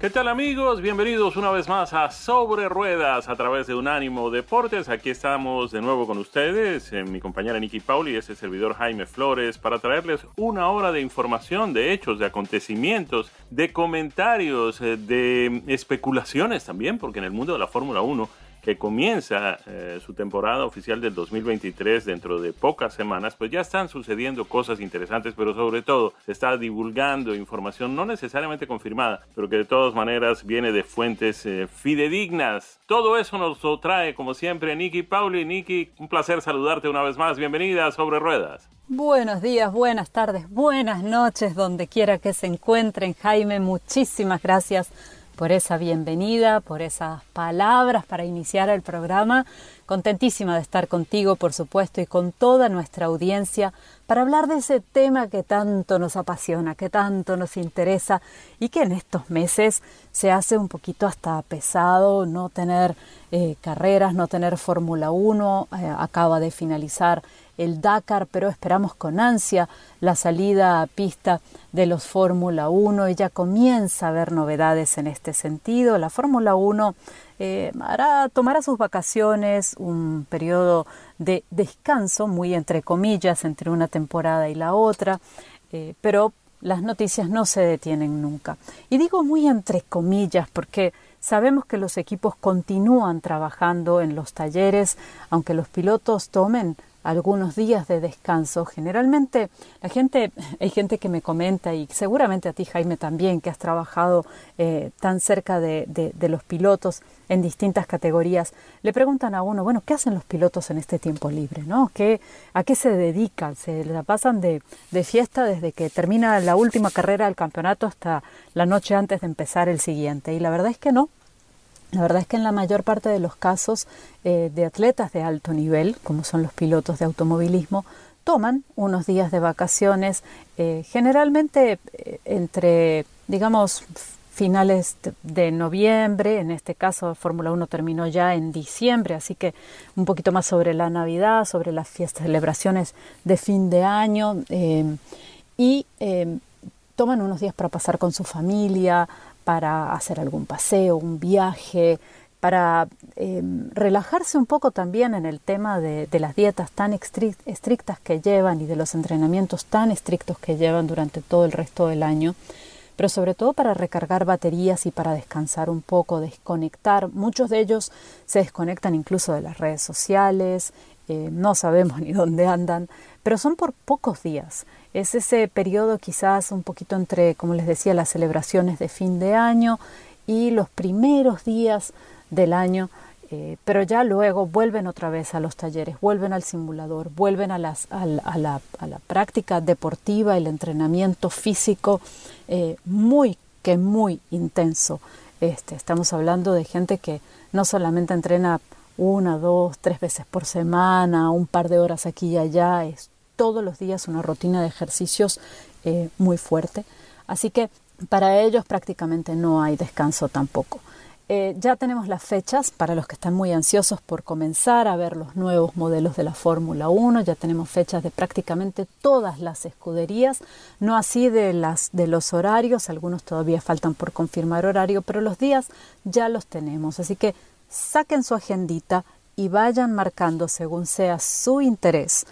¿Qué tal amigos? Bienvenidos una vez más a Sobre Ruedas a través de Unánimo Deportes. Aquí estamos de nuevo con ustedes, eh, mi compañera Nicky Pauli y ese servidor Jaime Flores para traerles una hora de información, de hechos, de acontecimientos, de comentarios, eh, de especulaciones también, porque en el mundo de la Fórmula 1 que comienza eh, su temporada oficial del 2023 dentro de pocas semanas, pues ya están sucediendo cosas interesantes, pero sobre todo se está divulgando información no necesariamente confirmada, pero que de todas maneras viene de fuentes eh, fidedignas. Todo eso nos lo trae, como siempre, Nicky Pauli. Nicky, un placer saludarte una vez más. Bienvenida Sobre Ruedas. Buenos días, buenas tardes, buenas noches, donde quiera que se encuentren. Jaime, muchísimas gracias por esa bienvenida, por esas palabras para iniciar el programa. Contentísima de estar contigo, por supuesto, y con toda nuestra audiencia para hablar de ese tema que tanto nos apasiona, que tanto nos interesa y que en estos meses se hace un poquito hasta pesado no tener eh, carreras, no tener Fórmula 1. Eh, acaba de finalizar el Dakar, pero esperamos con ansia la salida a pista de los Fórmula 1 y ya comienza a haber novedades en este sentido. La Fórmula 1 eh, tomará sus vacaciones, un periodo de descanso, muy entre comillas, entre una temporada y la otra, eh, pero las noticias no se detienen nunca. Y digo muy entre comillas porque sabemos que los equipos continúan trabajando en los talleres, aunque los pilotos tomen algunos días de descanso. Generalmente la gente, hay gente que me comenta y seguramente a ti Jaime también, que has trabajado eh, tan cerca de, de, los pilotos en distintas categorías, le preguntan a uno, bueno, ¿qué hacen los pilotos en este tiempo libre? ¿no? ¿Qué, ¿A qué se dedican? ¿Se la pasan de, de fiesta desde que termina la última carrera del campeonato hasta la noche antes de empezar el siguiente? Y la verdad es que no, la verdad es que en la mayor parte de los casos eh, de atletas de alto nivel, como son los pilotos de automovilismo, toman unos días de vacaciones, eh, generalmente eh, entre, digamos, finales de noviembre, en este caso Fórmula 1 terminó ya en diciembre, así que un poquito más sobre la Navidad, sobre las fiestas, celebraciones de fin de año, y toman unos días para pasar con su familia, para hacer algún paseo, un viaje, para em, relajarse un poco también en el tema de, las dietas tan estrictas que llevan y de los entrenamientos tan estrictos que llevan durante todo el resto del año, pero sobre todo para recargar baterías y para descansar un poco, desconectar. Muchos de ellos se desconectan incluso de las redes sociales, eh, no sabemos ni dónde andan, pero son por pocos días. Es ese periodo quizás un poquito entre, como les decía, las celebraciones de fin de año y los primeros días del año, eh, pero ya luego vuelven otra vez a los talleres, vuelven al simulador, vuelven a, las, a, la, práctica deportiva, el entrenamiento físico eh, muy, que muy intenso. Este, estamos hablando de gente que no solamente entrena una, dos, tres veces por semana, un par de horas aquí y allá, es todos los días una rutina de ejercicios eh, muy fuerte. Así que para ellos prácticamente no hay descanso tampoco. Eh, ya tenemos las fechas para los que están muy ansiosos por comenzar a ver los nuevos modelos de la Fórmula 1. Ya tenemos fechas de prácticamente todas las escuderías, no así de, las, de los horarios, algunos todavía faltan por confirmar horario, pero los días ya los tenemos. Así que saquen su agendita y vayan marcando según sea su interés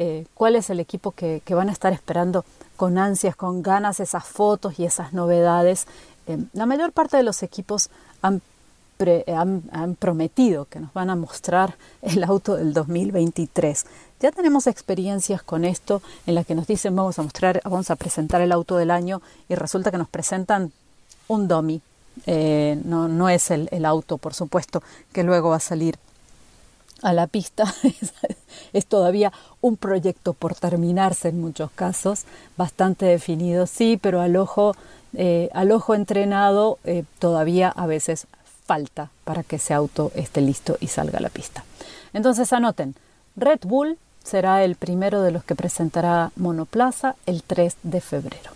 eh, cuál es el equipo que, van a estar esperando con ansias, con ganas esas fotos y esas novedades la mayor parte de los equipos han han, prometido que nos van a mostrar el auto del 2023. Ya tenemos experiencias con esto en las que nos dicen vamos a mostrar, vamos a presentar el auto del año y resulta que nos presentan un dummy. Eh, no, es el auto, por supuesto, que luego va a salir a la pista. es todavía un proyecto por terminarse en muchos casos, bastante definido, sí, pero al ojo, eh, al ojo entrenado eh, todavía a veces falta para que ese auto esté listo y salga a la pista. Entonces anoten, Red Bull será el primero de los que presentará Monoplaza el 3 de febrero.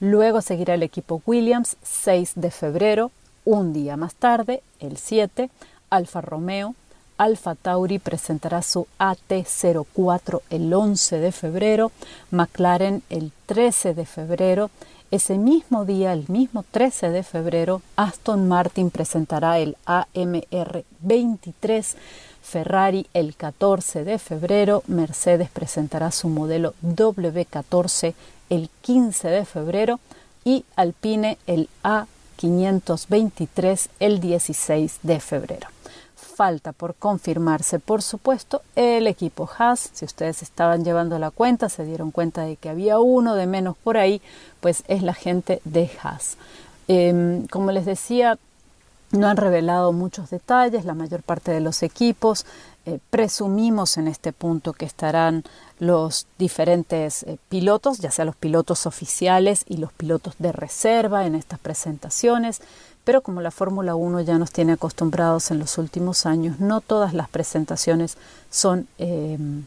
Luego seguirá el equipo Williams 6 de febrero, un día más tarde, el 7, Alfa Romeo, Alfa Tauri presentará su AT04 el 11 de febrero, McLaren el 13 de febrero. Ese mismo día, el mismo 13 de febrero, Aston Martin presentará el AMR 23, Ferrari el 14 de febrero, Mercedes presentará su modelo W14 el 15 de febrero y Alpine el A523 el 16 de febrero falta por confirmarse, por supuesto, el equipo Haas. Si ustedes estaban llevando la cuenta, se dieron cuenta de que había uno de menos por ahí, pues es la gente de Haas. Em, como les decía, no han revelado muchos detalles, la mayor parte de los equipos. Eh, presumimos en este punto que estarán los diferentes eh, pilotos, ya sea los pilotos oficiales y los pilotos de reserva en estas presentaciones pero como la Fórmula 1 ya nos tiene acostumbrados en los últimos años, no todas las presentaciones son em,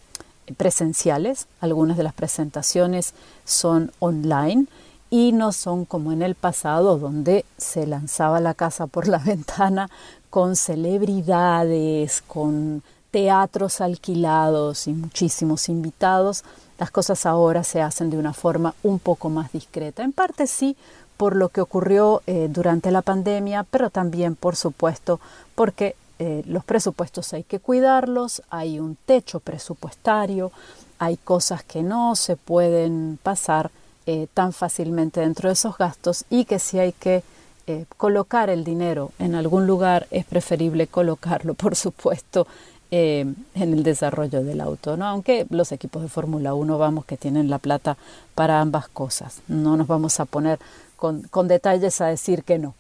presenciales, algunas de las presentaciones son online y no son como en el pasado donde se lanzaba la casa por la ventana con celebridades, con teatros alquilados y muchísimos invitados. Las cosas ahora se hacen de una forma un poco más discreta. En parte sí, por lo que ocurrió eh, durante la pandemia, pero también, por supuesto, porque eh, los presupuestos hay que cuidarlos, hay un techo presupuestario, hay cosas que no se pueden pasar eh, tan fácilmente dentro de esos gastos y que si hay que colocar el dinero en algún lugar es preferible colocarlo, por supuesto, en el desarrollo del auto, ¿no? aunque los equipos de Fórmula 1 vamos que tienen la plata para ambas cosas. No nos vamos a poner con, detalles a decir que no.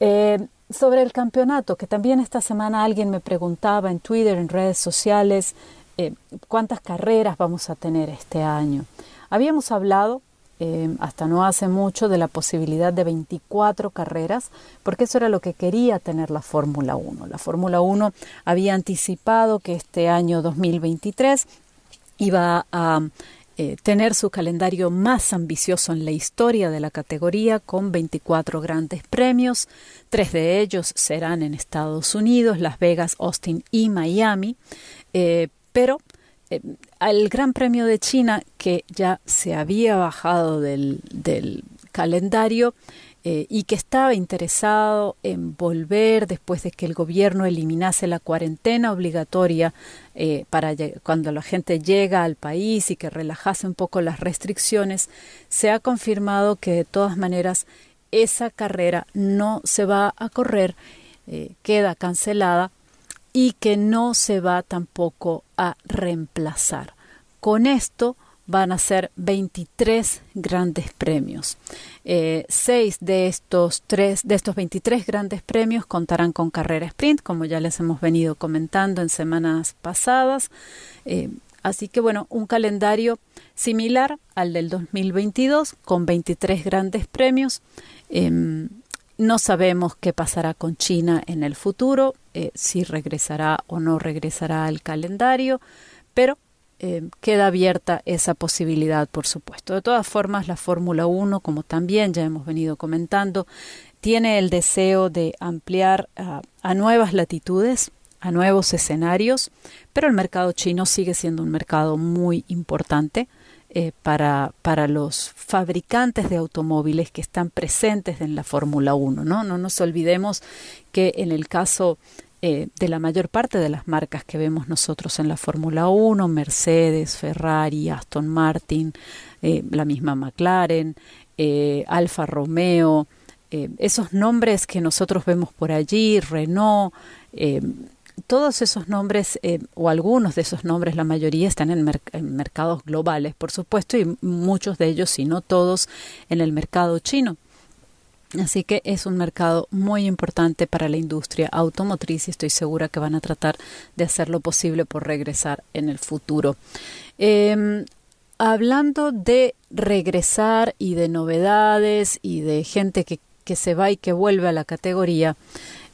Eh, sobre el campeonato, que también esta semana alguien me preguntaba en Twitter, en redes sociales, eh, cuántas carreras vamos a tener este año. Habíamos hablado eh, hasta no hace mucho de la posibilidad de 24 carreras, porque eso era lo que quería tener la Fórmula 1. La Fórmula 1 había anticipado que este año 2023 iba a eh, tener su calendario más ambicioso en la historia de la categoría con 24 grandes premios. Tres de ellos serán en Estados Unidos, Las Vegas, Austin y Miami. Eh, pero al Gran Premio de China, que ya se había bajado del, calendario, eh, y que estaba interesado en volver después de que el gobierno eliminase la cuarentena obligatoria eh, para cuando la gente llega al país y que relajase un poco las restricciones, se ha confirmado que de todas maneras esa carrera no se va a correr, eh, queda cancelada y que no se va tampoco a reemplazar. Con esto van a ser 23 grandes premios. Eh, seis de estos, tres, de estos 23 grandes premios contarán con carrera sprint, como ya les hemos venido comentando en semanas pasadas. Eh, así que bueno, un calendario similar al del 2022 con 23 grandes premios. Em, no sabemos qué pasará con China en el futuro, eh, si regresará o no regresará al calendario, pero eh, queda abierta esa posibilidad, por supuesto. De todas formas, la Fórmula 1, como también ya hemos venido comentando, tiene el deseo de ampliar a nuevas latitudes, a nuevos escenarios, pero el mercado chino sigue siendo un mercado muy importante. Eh, para, para los fabricantes de automóviles que están presentes en la Fórmula 1. ¿no? no nos olvidemos que en el caso eh, de la mayor parte de las marcas que vemos nosotros en la Fórmula 1, Mercedes, Ferrari, Aston Martin, eh, la misma McLaren, Alfa Romeo, esos nombres que nosotros vemos por allí, Renault, todos esos nombres, eh, o algunos de esos nombres, la mayoría están en, mercados globales, por supuesto, y muchos de ellos, si no todos, en el mercado chino. Así que es un mercado muy importante para la industria automotriz y estoy segura que van a tratar de hacer lo posible por regresar en el futuro. Em, hablando de regresar y de novedades y de gente que, que se va y que vuelve a la categoría,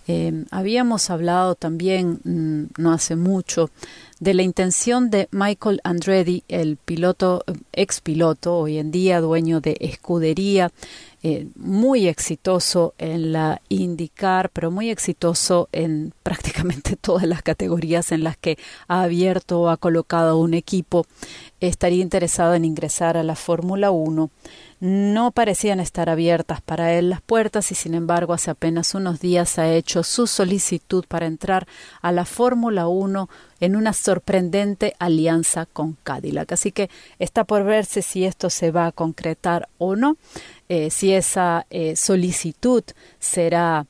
Em, habíamos hablado también mm, no hace mucho de la intención de Michael Andretti, el piloto, ex piloto, hoy en día dueño de escudería, eh, muy exitoso en la IndyCar, pero muy exitoso en prácticamente todas las categorías en las que ha abierto o ha colocado un equipo, estaría interesado en ingresar a la Fórmula 1 no parecían estar abiertas para él las puertas y sin embargo hace apenas unos días ha hecho su solicitud para entrar a la Fórmula 1 en una sorprendente alianza con Cadillac. Así que está por verse si esto se va a concretar o no, eh, si esa eh, solicitud será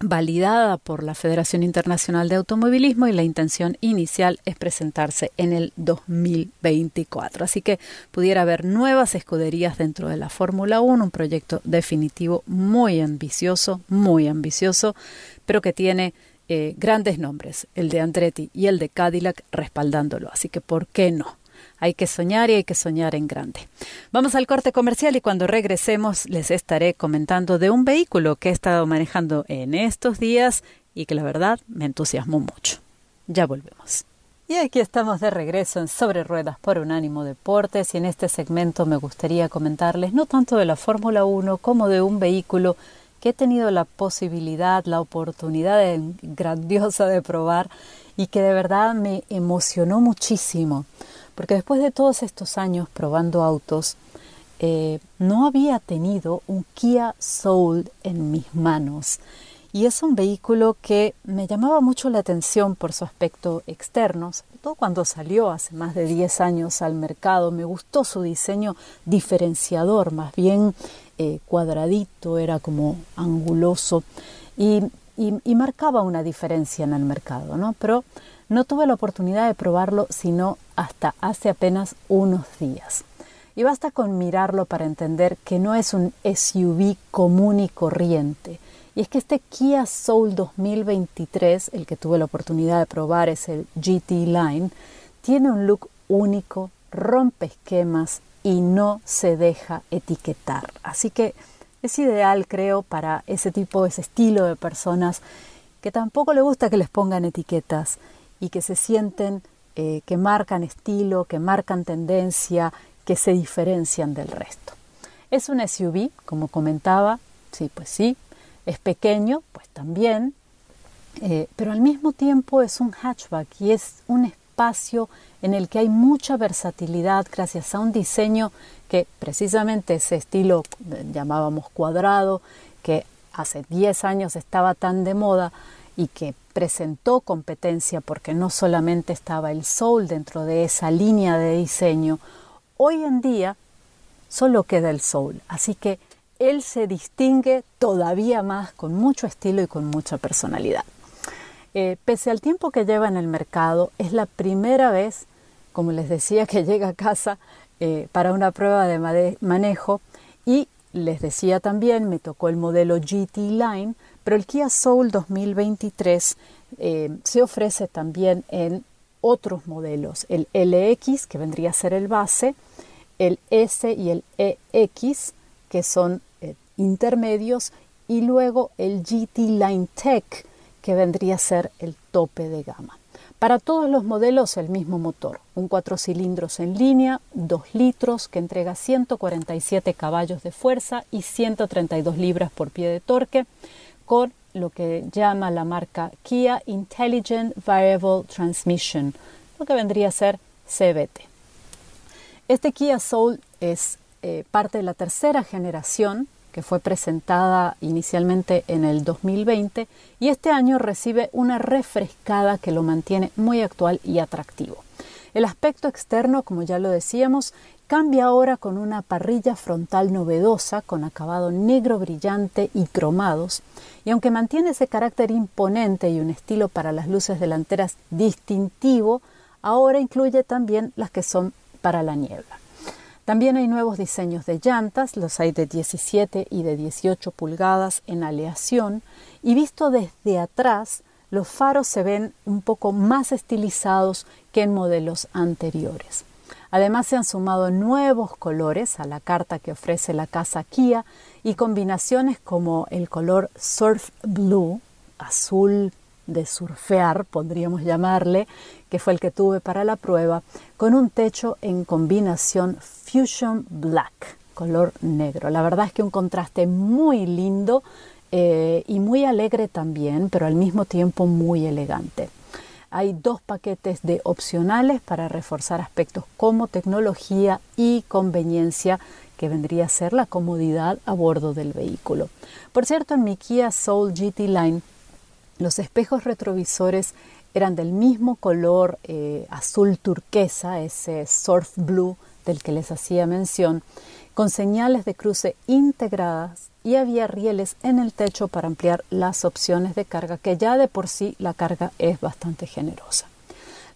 validada por la Federación Internacional de Automovilismo y la intención inicial es presentarse en el 2024. Así que pudiera haber nuevas escuderías dentro de la Fórmula 1, un proyecto definitivo muy ambicioso, muy ambicioso, pero que tiene eh, grandes nombres, el de Andretti y el de Cadillac respaldándolo. Así que, ¿por qué no? Hay que soñar y hay que soñar en grande. Vamos al corte comercial y cuando regresemos les estaré comentando de un vehículo que he estado manejando en estos días y que la verdad me entusiasmó mucho. Ya volvemos. Y aquí estamos de regreso en Sobre Ruedas por Unánimo Deportes y en este segmento me gustaría comentarles no tanto de la Fórmula 1 como de un vehículo que he tenido la posibilidad, la oportunidad grandiosa de probar y que de verdad me emocionó muchísimo porque después de todos estos años probando autos, eh, no había tenido un Kia Soul en mis manos. Y es un vehículo que me llamaba mucho la atención por su aspecto externo, sobre todo cuando salió hace más de 10 años al mercado. Me gustó su diseño diferenciador, más bien eh, cuadradito, era como anguloso y, y, marcaba una diferencia en el mercado, ¿no? Pero no tuve la oportunidad de probarlo sino hasta hace apenas unos días. Y basta con mirarlo para entender que no es un SUV común y corriente. Y es que este Kia Soul 2023, el que tuve la oportunidad de probar es el GT Line, tiene un look único, rompe esquemas y no se deja etiquetar. Así que es ideal, creo, para ese tipo, ese estilo de personas que tampoco le gusta que les pongan etiquetas y que se sienten eh, que marcan estilo, que marcan tendencia, que se diferencian del resto. Es un SUV, como comentaba, sí, pues sí, es pequeño, pues también, eh, pero al mismo tiempo es un hatchback y es un espacio en el que hay mucha versatilidad gracias a un diseño que precisamente ese estilo eh, llamábamos cuadrado, que hace 10 años estaba tan de moda y que presentó competencia porque no solamente estaba el Soul dentro de esa línea de diseño, hoy en día solo queda el Soul, así que él se distingue todavía más con mucho estilo y con mucha personalidad. Eh, pese al tiempo que lleva en el mercado, es la primera vez, como les decía, que llega a casa eh, para una prueba de manejo y les decía también, me tocó el modelo GT Line, pero el Kia Soul 2023 eh, se ofrece también en otros modelos, el LX, que vendría a ser el base, el S y el EX, que son eh, intermedios, y luego el GT Line Tech, que vendría a ser el tope de gama. Para todos los modelos el mismo motor, un cuatro cilindros en línea, 2 litros, que entrega 147 caballos de fuerza y 132 libras por pie de torque, con lo que llama la marca Kia Intelligent Variable Transmission, lo que vendría a ser CVT. Este Kia Soul es eh, parte de la tercera generación que fue presentada inicialmente en el 2020 y este año recibe una refrescada que lo mantiene muy actual y atractivo. El aspecto externo, como ya lo decíamos, cambia ahora con una parrilla frontal novedosa con acabado negro brillante y cromados, y aunque mantiene ese carácter imponente y un estilo para las luces delanteras distintivo, ahora incluye también las que son para la niebla. También hay nuevos diseños de llantas, los hay de 17 y de 18 pulgadas en aleación, y visto desde atrás, los faros se ven un poco más estilizados que en modelos anteriores. Además se han sumado nuevos colores a la carta que ofrece la casa Kia y combinaciones como el color Surf Blue, azul de surfear, podríamos llamarle, que fue el que tuve para la prueba, con un techo en combinación Fusion Black, color negro. La verdad es que un contraste muy lindo eh, y muy alegre también, pero al mismo tiempo muy elegante. Hay dos paquetes de opcionales para reforzar aspectos como tecnología y conveniencia que vendría a ser la comodidad a bordo del vehículo. Por cierto, en mi Kia Soul GT Line los espejos retrovisores eran del mismo color eh, azul turquesa, ese surf blue del que les hacía mención, con señales de cruce integradas y había rieles en el techo para ampliar las opciones de carga, que ya de por sí la carga es bastante generosa.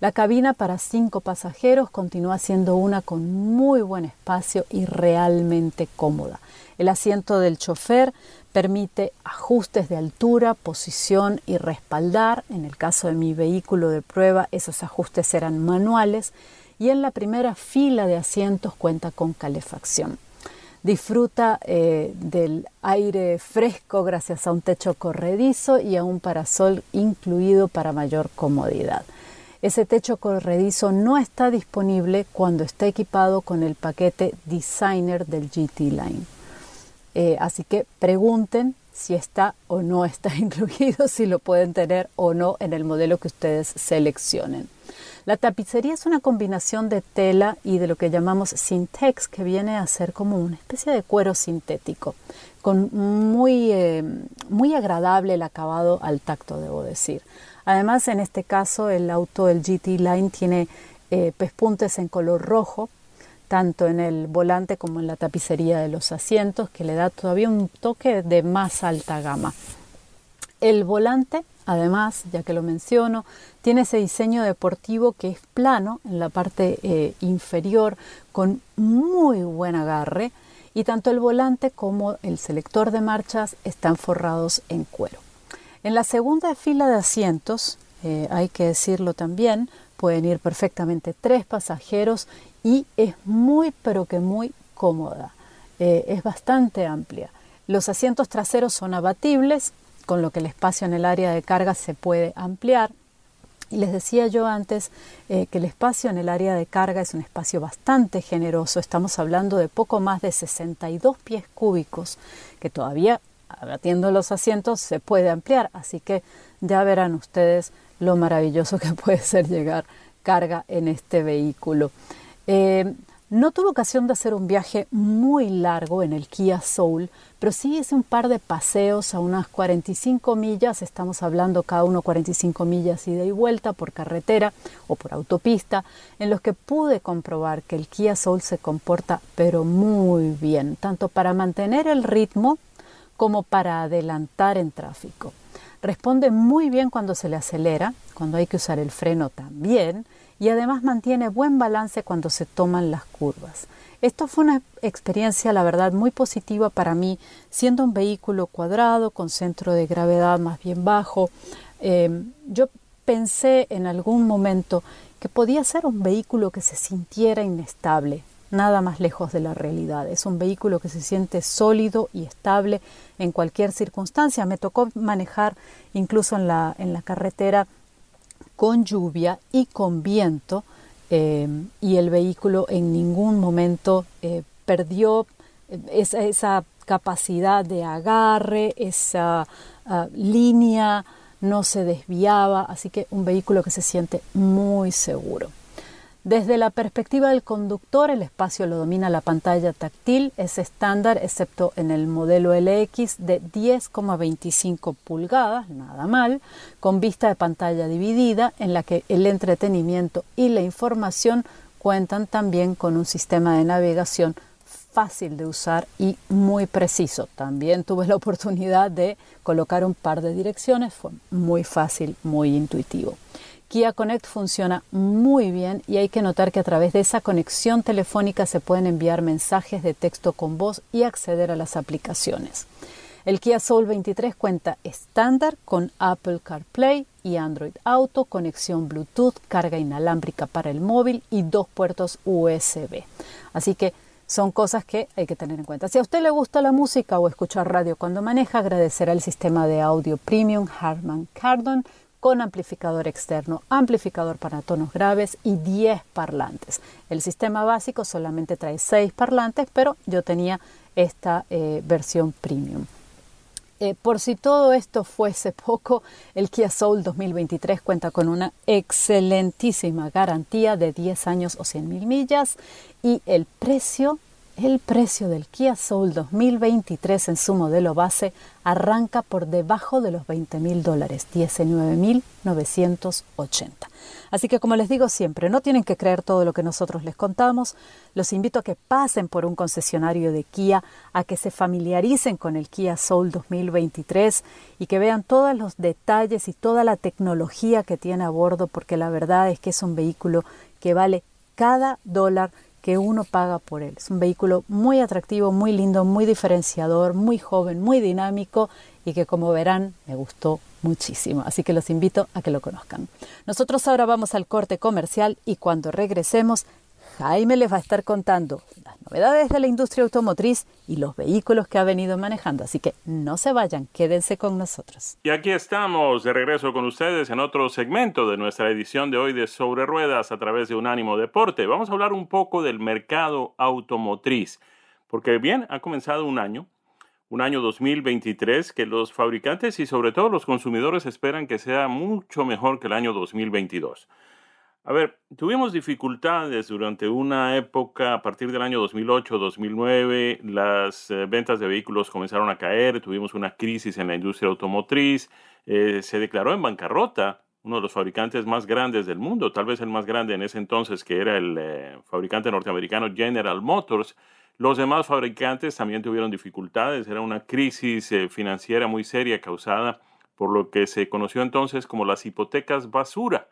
La cabina para cinco pasajeros continúa siendo una con muy buen espacio y realmente cómoda. El asiento del chofer permite ajustes de altura, posición y respaldar. En el caso de mi vehículo de prueba, esos ajustes eran manuales y en la primera fila de asientos cuenta con calefacción disfruta eh, del aire fresco gracias a un techo corredizo y a un parasol incluido para mayor comodidad. Ese techo corredizo no está disponible cuando está equipado con el paquete Designer del GT Line. Eh, así que pregunten si está o no está incluido, si lo pueden tener o no en el modelo que ustedes seleccionen. La tapicería es una combinación de tela y de lo que llamamos syntex, que viene a ser como una especie de cuero sintético, con muy, eh, muy agradable el acabado al tacto, debo decir. Además, en este caso, el auto, el GT Line, tiene eh, pespuntes en color rojo, tanto en el volante como en la tapicería de los asientos, que le da todavía un toque de más alta gama. El volante, además, ya que lo menciono, tiene ese diseño deportivo que es plano en la parte eh, inferior con muy buen agarre y tanto el volante como el selector de marchas están forrados en cuero. En la segunda fila de asientos, eh, hay que decirlo también, pueden ir perfectamente tres pasajeros y es muy pero que muy cómoda. Eh, es bastante amplia. Los asientos traseros son abatibles, con lo que el espacio en el área de carga se puede ampliar. Y les decía yo antes eh, que el espacio en el área de carga es un espacio bastante generoso. Estamos hablando de poco más de 62 pies cúbicos, que todavía abatiendo los asientos se puede ampliar. Así que ya verán ustedes lo maravilloso que puede ser llegar carga en este vehículo. Eh, no tuve ocasión de hacer un viaje muy largo en el Kia Soul, pero sí hice un par de paseos a unas 45 millas, estamos hablando cada uno 45 millas ida y vuelta por carretera o por autopista, en los que pude comprobar que el Kia Soul se comporta pero muy bien, tanto para mantener el ritmo como para adelantar en tráfico. Responde muy bien cuando se le acelera, cuando hay que usar el freno también, y además mantiene buen balance cuando se toman las curvas. Esto fue una experiencia, la verdad, muy positiva para mí, siendo un vehículo cuadrado, con centro de gravedad más bien bajo. Eh, yo pensé en algún momento que podía ser un vehículo que se sintiera inestable, nada más lejos de la realidad. Es un vehículo que se siente sólido y estable en cualquier circunstancia. Me tocó manejar incluso en la, en la carretera con lluvia y con viento eh, y el vehículo en ningún momento eh, perdió eh, esa, capacidad de agarre, esa ah, línea, no se desviaba, así que un vehículo que se siente muy seguro. Desde la perspectiva del conductor, el espacio lo domina la pantalla táctil, es estándar, excepto en el modelo LX de 10,25 pulgadas, nada mal, con vista de pantalla dividida, en la que el entretenimiento y la información cuentan también con un sistema de navegación fácil de usar y muy preciso. También tuve la oportunidad de colocar un par de direcciones, fue muy fácil, muy intuitivo. Kia Connect funciona muy bien y hay que notar que a través de esa conexión telefónica se pueden enviar mensajes de texto con voz y acceder a las aplicaciones. El Kia Soul 23 cuenta estándar con Apple CarPlay y Android Auto, conexión Bluetooth, carga inalámbrica para el móvil y dos puertos USB. Así que son cosas que hay que tener en cuenta. Si a usted le gusta la música o escuchar radio cuando maneja, agradecerá el sistema de audio premium Harman Kardon con amplificador externo, amplificador para tonos graves y 10 parlantes. El sistema básico solamente trae 6 parlantes, pero yo tenía esta eh, versión premium. Eh, por si todo esto fuese poco, el Kia Soul 2023 cuenta con una excelentísima garantía de 10 años o 100 mil millas y el precio el precio del Kia Soul 2023 en su modelo base arranca por debajo de los 20 mil dólares, 19.980. Así que como les digo siempre, no tienen que creer todo lo que nosotros les contamos. Los invito a que pasen por un concesionario de Kia, a que se familiaricen con el Kia Soul 2023 y que vean todos los detalles y toda la tecnología que tiene a bordo, porque la verdad es que es un vehículo que vale cada dólar que uno paga por él. Es un vehículo muy atractivo, muy lindo, muy diferenciador, muy joven, muy dinámico y que como verán me gustó muchísimo. Así que los invito a que lo conozcan. Nosotros ahora vamos al corte comercial y cuando regresemos Jaime les va a estar contando novedades de la industria automotriz y los vehículos que ha venido manejando. Así que no se vayan, quédense con nosotros. Y aquí estamos de regreso con ustedes en otro segmento de nuestra edición de hoy de Sobre Ruedas a través de Unánimo Deporte. Vamos a hablar un poco del mercado automotriz, porque bien, ha comenzado un año, un año 2023 que los fabricantes y sobre todo los consumidores esperan que sea mucho mejor que el año 2022. A ver, tuvimos dificultades durante una época, a partir del año 2008-2009, las eh, ventas de vehículos comenzaron a caer, tuvimos una crisis en la industria automotriz, eh, se declaró en bancarrota uno de los fabricantes más grandes del mundo, tal vez el más grande en ese entonces, que era el eh, fabricante norteamericano General Motors. Los demás fabricantes también tuvieron dificultades, era una crisis financiera muy seria causada por lo que se conoció entonces como las hipotecas basura.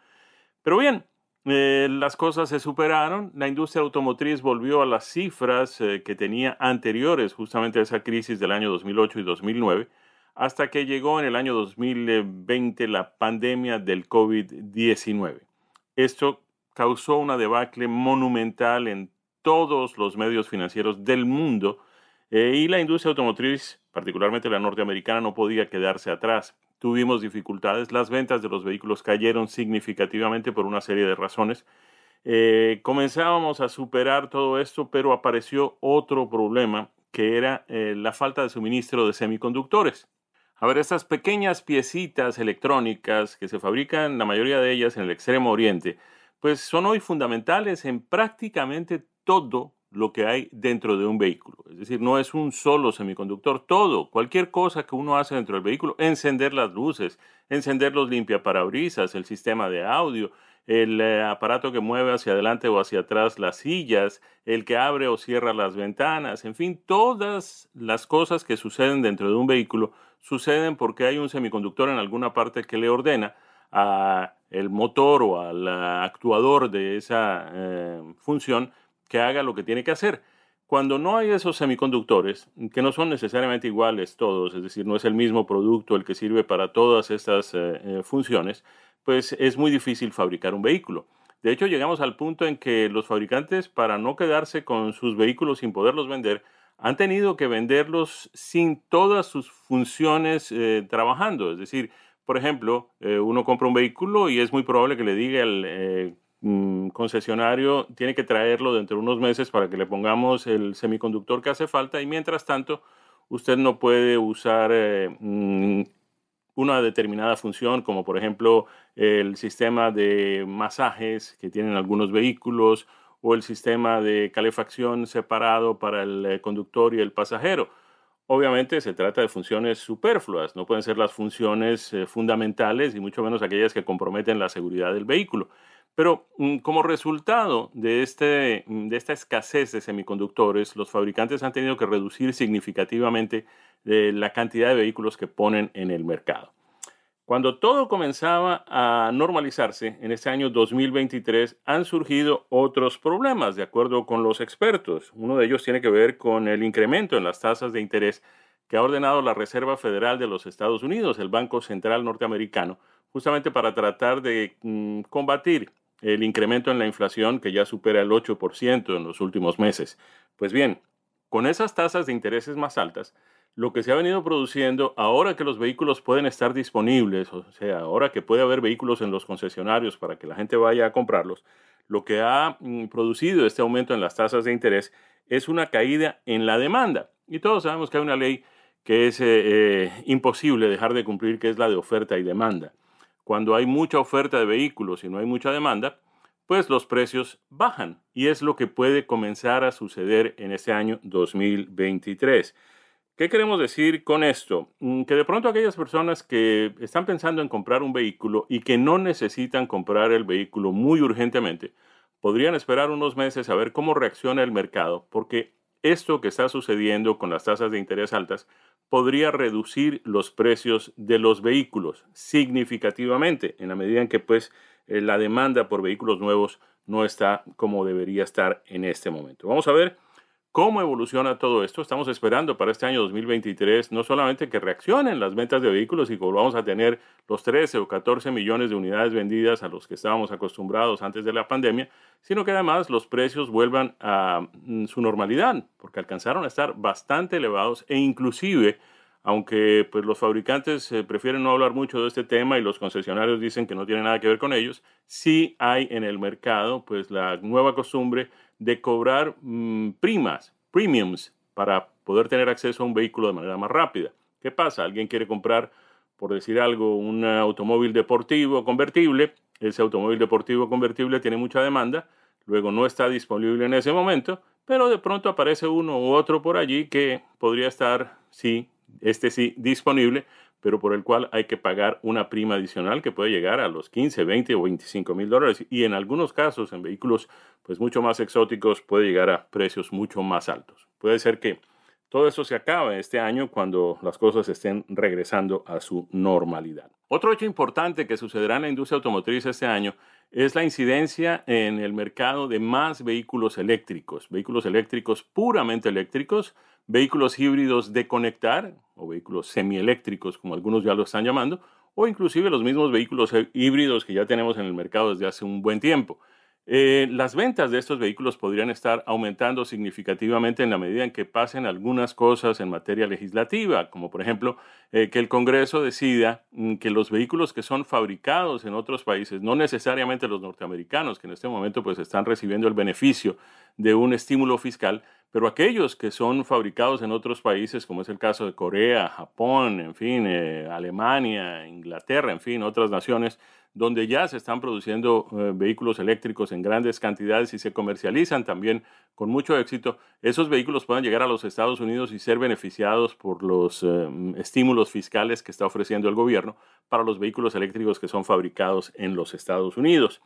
Pero bien, eh, las cosas se superaron, la industria automotriz volvió a las cifras eh, que tenía anteriores justamente a esa crisis del año 2008 y 2009, hasta que llegó en el año 2020 la pandemia del COVID-19. Esto causó una debacle monumental en todos los medios financieros del mundo eh, y la industria automotriz, particularmente la norteamericana, no podía quedarse atrás tuvimos dificultades, las ventas de los vehículos cayeron significativamente por una serie de razones. Eh, comenzábamos a superar todo esto, pero apareció otro problema que era eh, la falta de suministro de semiconductores. A ver, estas pequeñas piecitas electrónicas que se fabrican, la mayoría de ellas en el extremo oriente, pues son hoy fundamentales en prácticamente todo lo que hay dentro de un vehículo. Es decir, no es un solo semiconductor, todo, cualquier cosa que uno hace dentro del vehículo, encender las luces, encender los limpiaparabrisas, el sistema de audio, el eh, aparato que mueve hacia adelante o hacia atrás las sillas, el que abre o cierra las ventanas, en fin, todas las cosas que suceden dentro de un vehículo suceden porque hay un semiconductor en alguna parte que le ordena a el motor o al actuador de esa eh, función que haga lo que tiene que hacer. Cuando no hay esos semiconductores, que no son necesariamente iguales todos, es decir, no es el mismo producto el que sirve para todas estas eh, eh, funciones, pues es muy difícil fabricar un vehículo. De hecho, llegamos al punto en que los fabricantes, para no quedarse con sus vehículos sin poderlos vender, han tenido que venderlos sin todas sus funciones eh, trabajando. Es decir, por ejemplo, uno compra un vehículo y es muy probable que le diga al Mm, concesionario tiene que traerlo dentro de unos meses para que le pongamos el semiconductor que hace falta y mientras tanto usted no puede usar eh, mm, una determinada función, como por ejemplo el sistema de masajes que tienen algunos vehículos o el sistema de calefacción separado para el eh, conductor y el pasajero. Obviamente se trata de funciones superfluas, no pueden ser las funciones eh, fundamentales y mucho menos aquellas que comprometen la seguridad del vehículo. Pero mm, como resultado de, este, mm, de esta escasez de semiconductores, los fabricantes han tenido que reducir significativamente eh, la cantidad de vehículos que ponen en el mercado. Cuando todo comenzaba a normalizarse en este año 2023, han surgido otros problemas, de acuerdo con los expertos. Uno de ellos tiene que ver con el incremento en las tasas de interés que ha ordenado la Reserva Federal de los Estados Unidos, el Banco Central Norteamericano, justamente para tratar de mm, combatir el incremento en la inflación que ya supera el 8% en los últimos meses. Pues bien, con esas tasas de intereses más altas, lo que se ha venido produciendo ahora que los vehículos pueden estar disponibles, o sea, ahora que puede haber vehículos en los concesionarios para que la gente vaya a comprarlos, lo que ha mm, producido este aumento en las tasas de interés es una caída en la demanda. Y todos sabemos que hay una ley que es eh, eh, imposible dejar de cumplir, que es la de oferta y demanda cuando hay mucha oferta de vehículos y no hay mucha demanda, pues los precios bajan y es lo que puede comenzar a suceder en este año 2023. ¿Qué queremos decir con esto? Mm, que de pronto aquellas personas que están pensando en comprar un vehículo y que no necesitan comprar el vehículo muy urgentemente, podrían esperar unos meses a ver cómo reacciona el mercado, porque esto que está sucediendo con las tasas de interés altas podría reducir los precios de los vehículos significativamente en la medida en que pues eh, la demanda por vehículos nuevos no está como debería estar en este momento. Vamos a ver cómo evoluciona todo esto. Estamos esperando para este año 2023 no solamente que reaccionen las ventas de vehículos y que volvamos a tener los 13 o 14 millones de unidades vendidas a los que estábamos acostumbrados antes de la pandemia, sino que además los precios vuelvan a mm, su normalidad, porque alcanzaron a estar bastante elevados e inclusive aunque pues los fabricantes eh, prefieren no hablar mucho de este tema y los concesionarios dicen que no tiene nada que ver con ellos, sí hay en el mercado pues la nueva costumbre de cobrar mm, primas, premiums, para poder tener acceso a un vehículo de manera más rápida. ¿Qué pasa? Alguien quiere comprar, por decir algo, un automóvil deportivo convertible, ese automóvil deportivo convertible tiene mucha demanda, luego no está disponible en ese momento, pero de pronto aparece uno u otro por allí que podría estar, sí, este sí, disponible, pero por el cual hay que pagar una prima adicional que puede llegar a los 15, 20 o 25 mil dólares y en algunos casos en vehículos pues mucho más exóticos puede llegar a precios mucho más altos. Puede ser que todo eso se acabe este año cuando las cosas estén regresando a su normalidad. Otro hecho importante que sucederá en la industria automotriz este año es la incidencia en el mercado de más vehículos eléctricos, vehículos eléctricos puramente eléctricos, vehículos híbridos de conectar o vehículos semieléctricos, como algunos ya lo están llamando, o inclusive los mismos vehículos híbridos que ya tenemos en el mercado desde hace un buen tiempo. Eh, las ventas de estos vehículos podrían estar aumentando significativamente en la medida en que pasen algunas cosas en materia legislativa, como por ejemplo eh, que el Congreso decida mm, que los vehículos que son fabricados en otros países, no necesariamente los norteamericanos, que en este momento pues están recibiendo el beneficio de un estímulo fiscal, pero aquellos que son fabricados en otros países, como es el caso de Corea, Japón, en fin, eh, Alemania, Inglaterra, en fin, otras naciones, donde ya se están produciendo eh, vehículos eléctricos en grandes cantidades y se comercializan también con mucho éxito, esos vehículos puedan llegar a los Estados Unidos y ser beneficiados por los eh, estímulos fiscales que está ofreciendo el gobierno para los vehículos eléctricos que son fabricados en los Estados Unidos.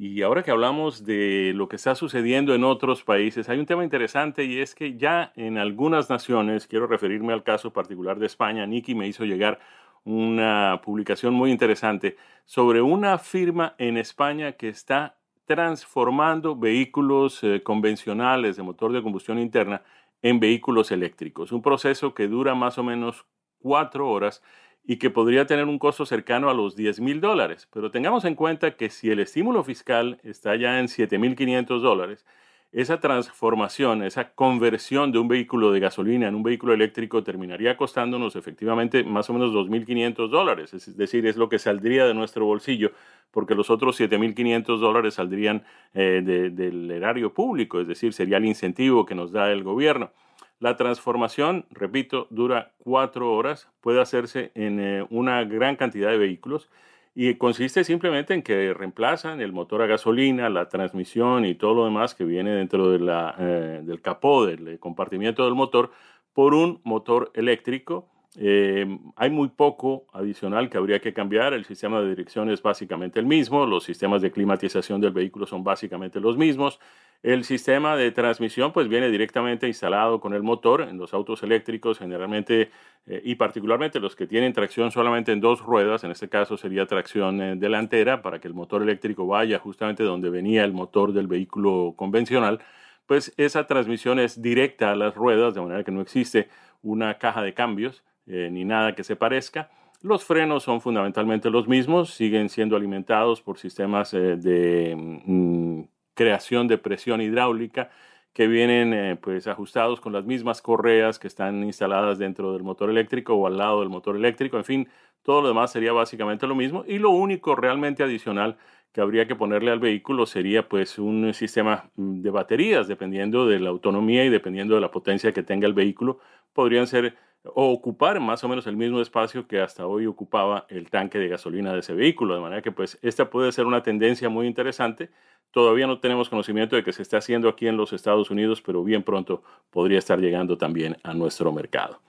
Y ahora que hablamos de lo que está sucediendo en otros países, hay un tema interesante y es que ya en algunas naciones, quiero referirme al caso particular de España, Nicky me hizo llegar una publicación muy interesante sobre una firma en España que está transformando vehículos eh, convencionales de motor de combustión interna en vehículos eléctricos. Un proceso que dura más o menos cuatro horas y que podría tener un costo cercano a los 10 mil dólares. Pero tengamos en cuenta que si el estímulo fiscal está ya en 7.500 dólares, esa transformación, esa conversión de un vehículo de gasolina en un vehículo eléctrico terminaría costándonos efectivamente más o menos 2.500 dólares, es decir, es lo que saldría de nuestro bolsillo, porque los otros 7.500 dólares saldrían eh, del erario público, es decir, sería el incentivo que nos da el gobierno. La transformación, repito, dura cuatro horas, puede hacerse en eh, una gran cantidad de vehículos y consiste simplemente en que reemplazan el motor a gasolina, la transmisión y todo lo demás que viene dentro de la, eh, del capó, del compartimiento del motor, por un motor eléctrico. Eh, hay muy poco adicional que habría que cambiar. El sistema de dirección es básicamente el mismo. Los sistemas de climatización del vehículo son básicamente los mismos. El sistema de transmisión pues viene directamente instalado con el motor en los autos eléctricos generalmente eh, y particularmente los que tienen tracción solamente en dos ruedas, en este caso sería tracción eh, delantera para que el motor eléctrico vaya justamente donde venía el motor del vehículo convencional, pues esa transmisión es directa a las ruedas de manera que no existe una caja de cambios eh, ni nada que se parezca. Los frenos son fundamentalmente los mismos, siguen siendo alimentados por sistemas de... Mm, creación de presión hidráulica que vienen eh, pues ajustados con las mismas correas que están instaladas dentro del motor eléctrico o al lado del motor eléctrico. En fin, todo lo demás sería básicamente lo mismo y lo único realmente adicional que habría que ponerle al vehículo sería pues un sistema mm, de baterías dependiendo de la autonomía y dependiendo de la potencia que tenga el vehículo podrían ser o ocupar más o menos el mismo espacio que hasta hoy ocupaba el tanque de gasolina de ese vehículo de manera que pues esta puede ser una tendencia muy interesante Todavía no tenemos conocimiento de que se está haciendo aquí en los Estados Unidos, pero bien pronto podría estar llegando también a nuestro mercado.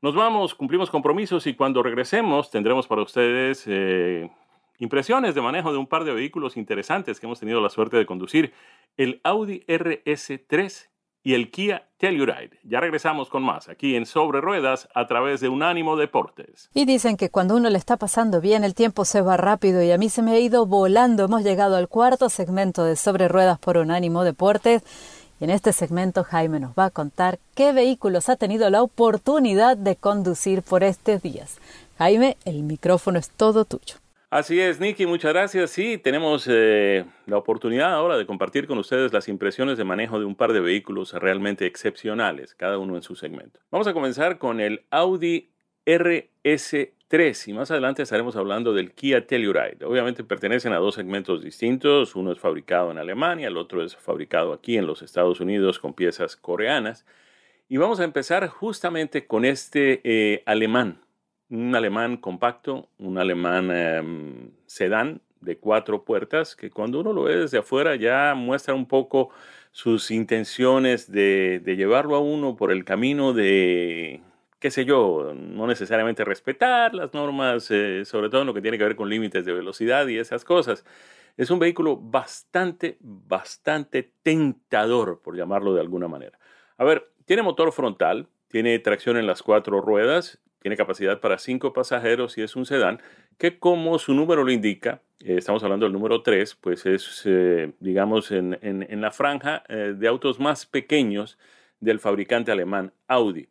Nos vamos, cumplimos compromisos y cuando regresemos tendremos para ustedes eh, impresiones de manejo de un par de vehículos interesantes que hemos tenido la suerte de conducir. El Audi RS3 y el Kia Telluride. Ya regresamos con más aquí en Sobre Ruedas a través de Unánimo Deportes. Y dicen que cuando uno le está pasando bien el tiempo se va rápido y a mí se me ha ido volando. Hemos llegado al cuarto segmento de Sobre Ruedas por Unánimo Deportes. Y en este segmento Jaime nos va a contar qué vehículos ha tenido la oportunidad de conducir por estos días. Jaime, el micrófono es todo tuyo. Así es, Nicky, muchas gracias. Sí, tenemos eh, la oportunidad ahora de compartir con ustedes las impresiones de manejo de un par de vehículos realmente excepcionales, cada uno en su segmento. Vamos a comenzar con el Audi RS3 y más adelante estaremos hablando del Kia Telluride. Obviamente pertenecen a dos segmentos distintos, uno es fabricado en Alemania, el otro es fabricado aquí en los Estados Unidos con piezas coreanas. Y vamos a empezar justamente con este eh, alemán, un alemán compacto, un alemán em, sedán de cuatro puertas, que cuando uno lo ve desde afuera ya muestra un poco sus intenciones de, llevarlo a uno por el camino de, qué sé yo, no necesariamente respetar las normas, eh, sobre todo en lo que tiene que ver con límites de velocidad y esas cosas. Es un vehículo bastante, bastante tentador, por llamarlo de alguna manera. A ver, tiene motor frontal, tiene tracción en las cuatro ruedas, tiene capacidad para cinco pasajeros y es un sedán que como su número lo indica, eh, estamos hablando del número 3, pues es, eh, digamos, en, la franja eh, de autos más pequeños del fabricante alemán Audi.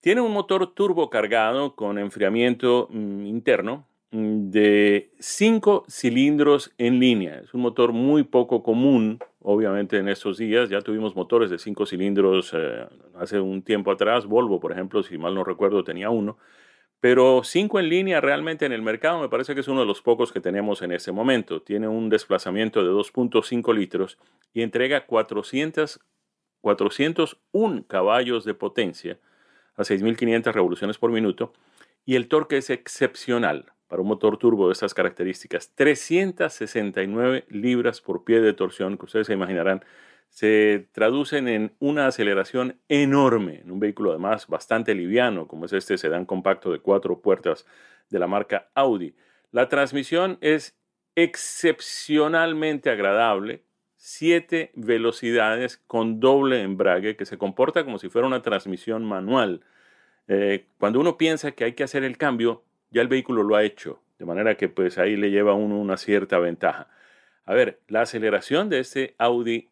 Tiene un motor turbo cargado con enfriamiento mm, interno mm, de cinco cilindros en línea. Es un motor muy poco común obviamente en estos días. Ya tuvimos motores de cinco cilindros eh, hace un tiempo atrás. Volvo, por ejemplo, si mal no recuerdo, tenía uno. Pero cinco en línea realmente en el mercado me parece que es uno de los pocos que tenemos en ese momento. Tiene un desplazamiento de 2.5 litros y entrega 400, 401 caballos de potencia a 6.500 revoluciones por minuto y el torque es excepcional para un motor turbo de estas características. 369 libras por pie de torsión, que ustedes se imaginarán, se traducen en una aceleración enorme en un vehículo además bastante liviano, como es este sedán compacto de cuatro puertas de la marca Audi. La transmisión es excepcionalmente agradable, siete velocidades con doble embrague que se comporta como si fuera una transmisión manual. Eh, cuando uno piensa que hay que hacer el cambio, ya el vehículo lo ha hecho, de manera que pues ahí le lleva a uno una cierta ventaja. A ver, la aceleración de este Audi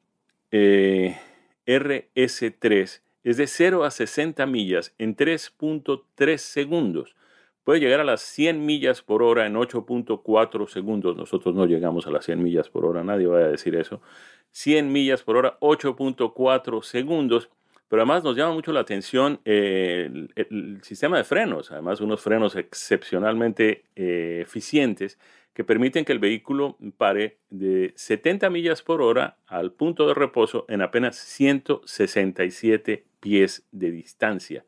eh, RS3 es de 0 a 60 millas en 3.3 segundos. Puede llegar a las 100 millas por hora en 8.4 segundos. Nosotros no llegamos a las 100 millas por hora, nadie va a decir eso. 100 millas por hora, 8.4 segundos. Pero además nos llama mucho la atención eh, el, sistema de frenos, además unos frenos excepcionalmente eh, eficientes que permiten que el vehículo pare de 70 millas por hora al punto de reposo en apenas 167 pies de distancia.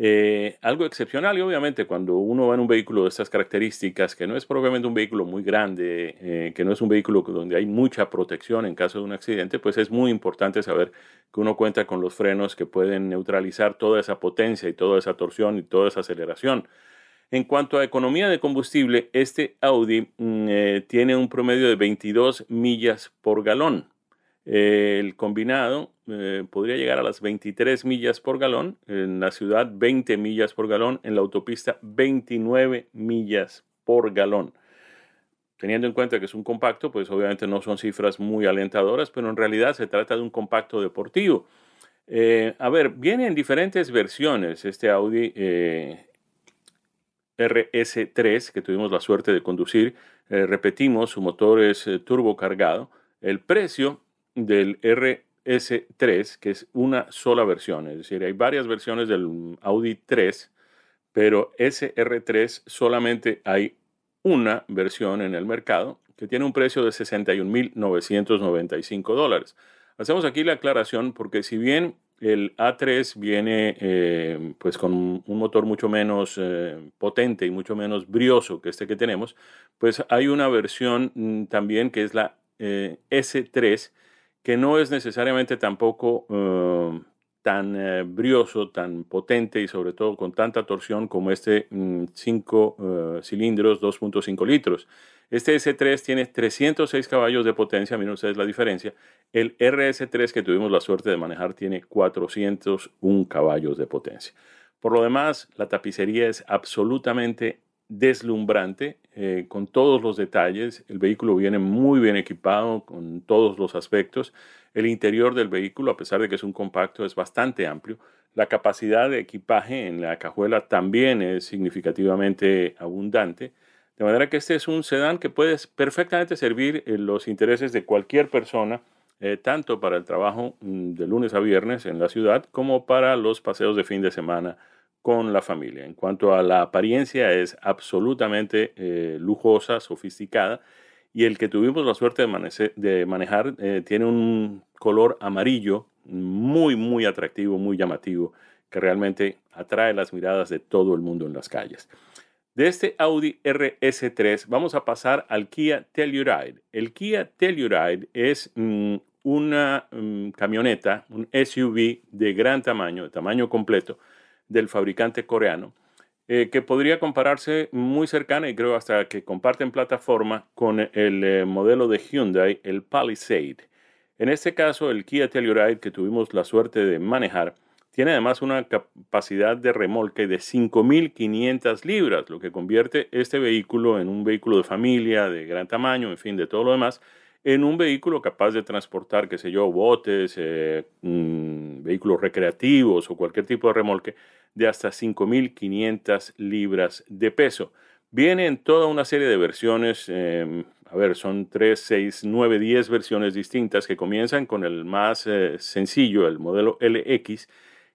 Eh, algo excepcional y obviamente cuando uno va en un vehículo de estas características, que no es propiamente un vehículo muy grande, eh, que no es un vehículo donde hay mucha protección en caso de un accidente, pues es muy importante saber que uno cuenta con los frenos que pueden neutralizar toda esa potencia y toda esa torsión y toda esa aceleración. En cuanto a economía de combustible, este Audi mm, eh, tiene un promedio de 22 millas por galón el combinado eh, podría llegar a las 23 millas por galón, en la ciudad 20 millas por galón, en la autopista 29 millas por galón. Teniendo en cuenta que es un compacto, pues obviamente no son cifras muy alentadoras, pero en realidad se trata de un compacto deportivo. Eh, a ver, viene en diferentes versiones este Audi eh, RS3 que tuvimos la suerte de conducir. repetimos, su motor es turbo cargado. El precio del RS3, que es una sola versión, es decir, hay varias versiones del Audi 3, pero ese R3 solamente hay una versión en el mercado que tiene un precio de 61.995 dólares. Hacemos aquí la aclaración porque si bien el A3 viene eh, pues con un motor mucho menos eh, potente y mucho menos brioso que este que tenemos, pues hay una versión mm, también que es la eh, S3 que no es necesariamente tampoco eh, tan eh, brioso, tan potente y sobre todo con tanta torsión como este 5 mm, eh, cilindros 2.5 litros. Este S3 tiene 306 caballos de potencia, miren ustedes la diferencia. El RS3 que tuvimos la suerte de manejar tiene 401 caballos de potencia. Por lo demás, la tapicería es absolutamente deslumbrante eh, con todos los detalles. El vehículo viene muy bien equipado con todos los aspectos. El interior del vehículo, a pesar de que es un compacto, es bastante amplio. La capacidad de equipaje en la cajuela también es significativamente abundante. De manera que este es un sedán que puede perfectamente servir en los intereses de cualquier persona, eh, tanto para el trabajo mm, de lunes a viernes en la ciudad como para los paseos de fin de semana con la familia. En cuanto a la apariencia, es absolutamente eh, lujosa, sofisticada, y el que tuvimos la suerte de, manejar eh, tiene un color amarillo muy, muy atractivo, muy llamativo, que realmente atrae las miradas de todo el mundo en las calles. De este Audi RS3 vamos a pasar al Kia Telluride. El Kia Telluride es mm, una mm, camioneta, un SUV de gran tamaño, de tamaño completo, del fabricante coreano, eh, que podría compararse muy cercana y creo hasta que comparten plataforma con el eh, modelo de Hyundai, el Palisade. En este caso, el Kia Telluride que tuvimos la suerte de manejar, tiene además una capacidad de remolque de 5.500 libras, lo que convierte este vehículo en un vehículo de familia, de gran tamaño, en fin, de todo lo demás, en un vehículo capaz de transportar, qué sé yo, botes, eh, mm, vehículos recreativos o cualquier tipo de remolque de hasta 5.500 libras de peso. Viene en toda una serie de versiones, em, a ver, son 3, 6, 9, 10 versiones distintas que comienzan con el más eh, sencillo, el modelo LX,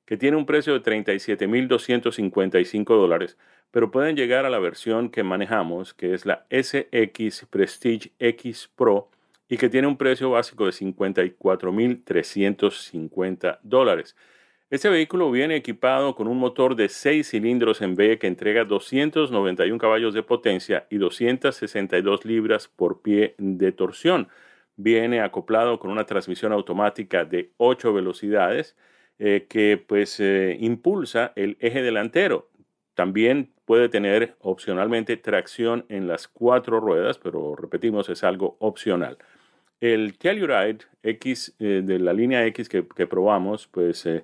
que tiene un precio de 37.255 dólares, pero pueden llegar a la versión que manejamos, que es la SX Prestige X Pro, y que tiene un precio básico de 54.350 dólares. Este vehículo viene equipado con un motor de 6 cilindros en B que entrega 291 caballos de potencia y 262 libras por pie de torsión. Viene acoplado con una transmisión automática de 8 velocidades eh, que pues eh, impulsa el eje delantero. También puede tener opcionalmente tracción en las cuatro ruedas, pero repetimos, es algo opcional. El Telluride X eh, de la línea X que, probamos, pues eh,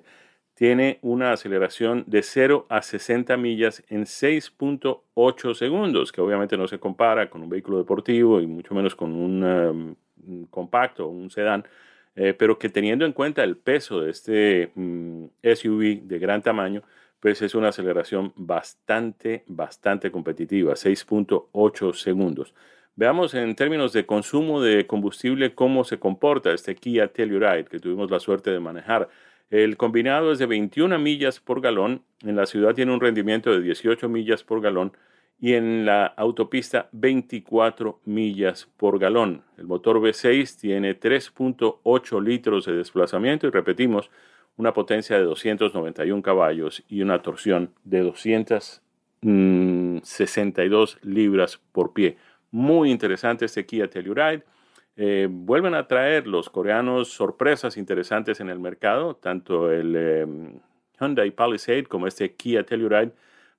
tiene una aceleración de 0 a 60 millas en 6.8 segundos, que obviamente no se compara con un vehículo deportivo y mucho menos con un, um, compacto, un sedán, eh, pero que teniendo en cuenta el peso de este mm, SUV de gran tamaño, pues es una aceleración bastante, bastante competitiva, 6.8 segundos. Veamos en términos de consumo de combustible cómo se comporta este Kia Telluride que tuvimos la suerte de manejar. El combinado es de 21 millas por galón, en la ciudad tiene un rendimiento de 18 millas por galón y en la autopista 24 millas por galón. El motor V6 tiene 3.8 litros de desplazamiento y repetimos, una potencia de 291 caballos y una torsión de 262 mm, libras por pie. Muy interesante este Kia Telluride. Eh, vuelven a traer los coreanos sorpresas interesantes en el mercado, tanto el eh, Hyundai Palisade como este Kia Telluride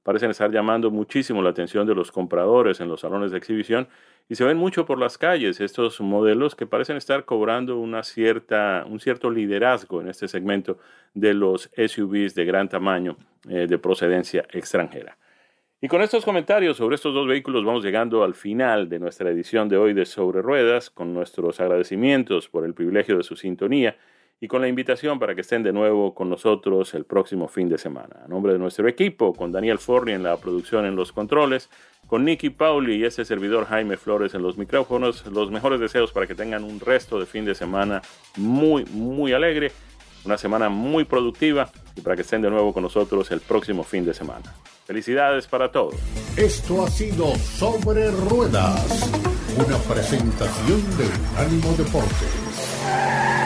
parecen estar llamando muchísimo la atención de los compradores en los salones de exhibición y se ven mucho por las calles estos modelos que parecen estar cobrando una cierta, un cierto liderazgo en este segmento de los SUVs de gran tamaño eh, de procedencia extranjera. Y con estos comentarios sobre estos dos vehículos vamos llegando al final de nuestra edición de hoy de Sobre Ruedas, con nuestros agradecimientos por el privilegio de su sintonía y con la invitación para que estén de nuevo con nosotros el próximo fin de semana. A nombre de nuestro equipo, con Daniel Forni en la producción en los controles, con Nicky Pauli y ese servidor Jaime Flores en los micrófonos, los mejores deseos para que tengan un resto de fin de semana muy, muy alegre, una semana muy productiva y para que estén de nuevo con nosotros el próximo fin de semana. Felicidades para todos. Esto ha sido Sobre Ruedas, una presentación de Ánimo Deportes.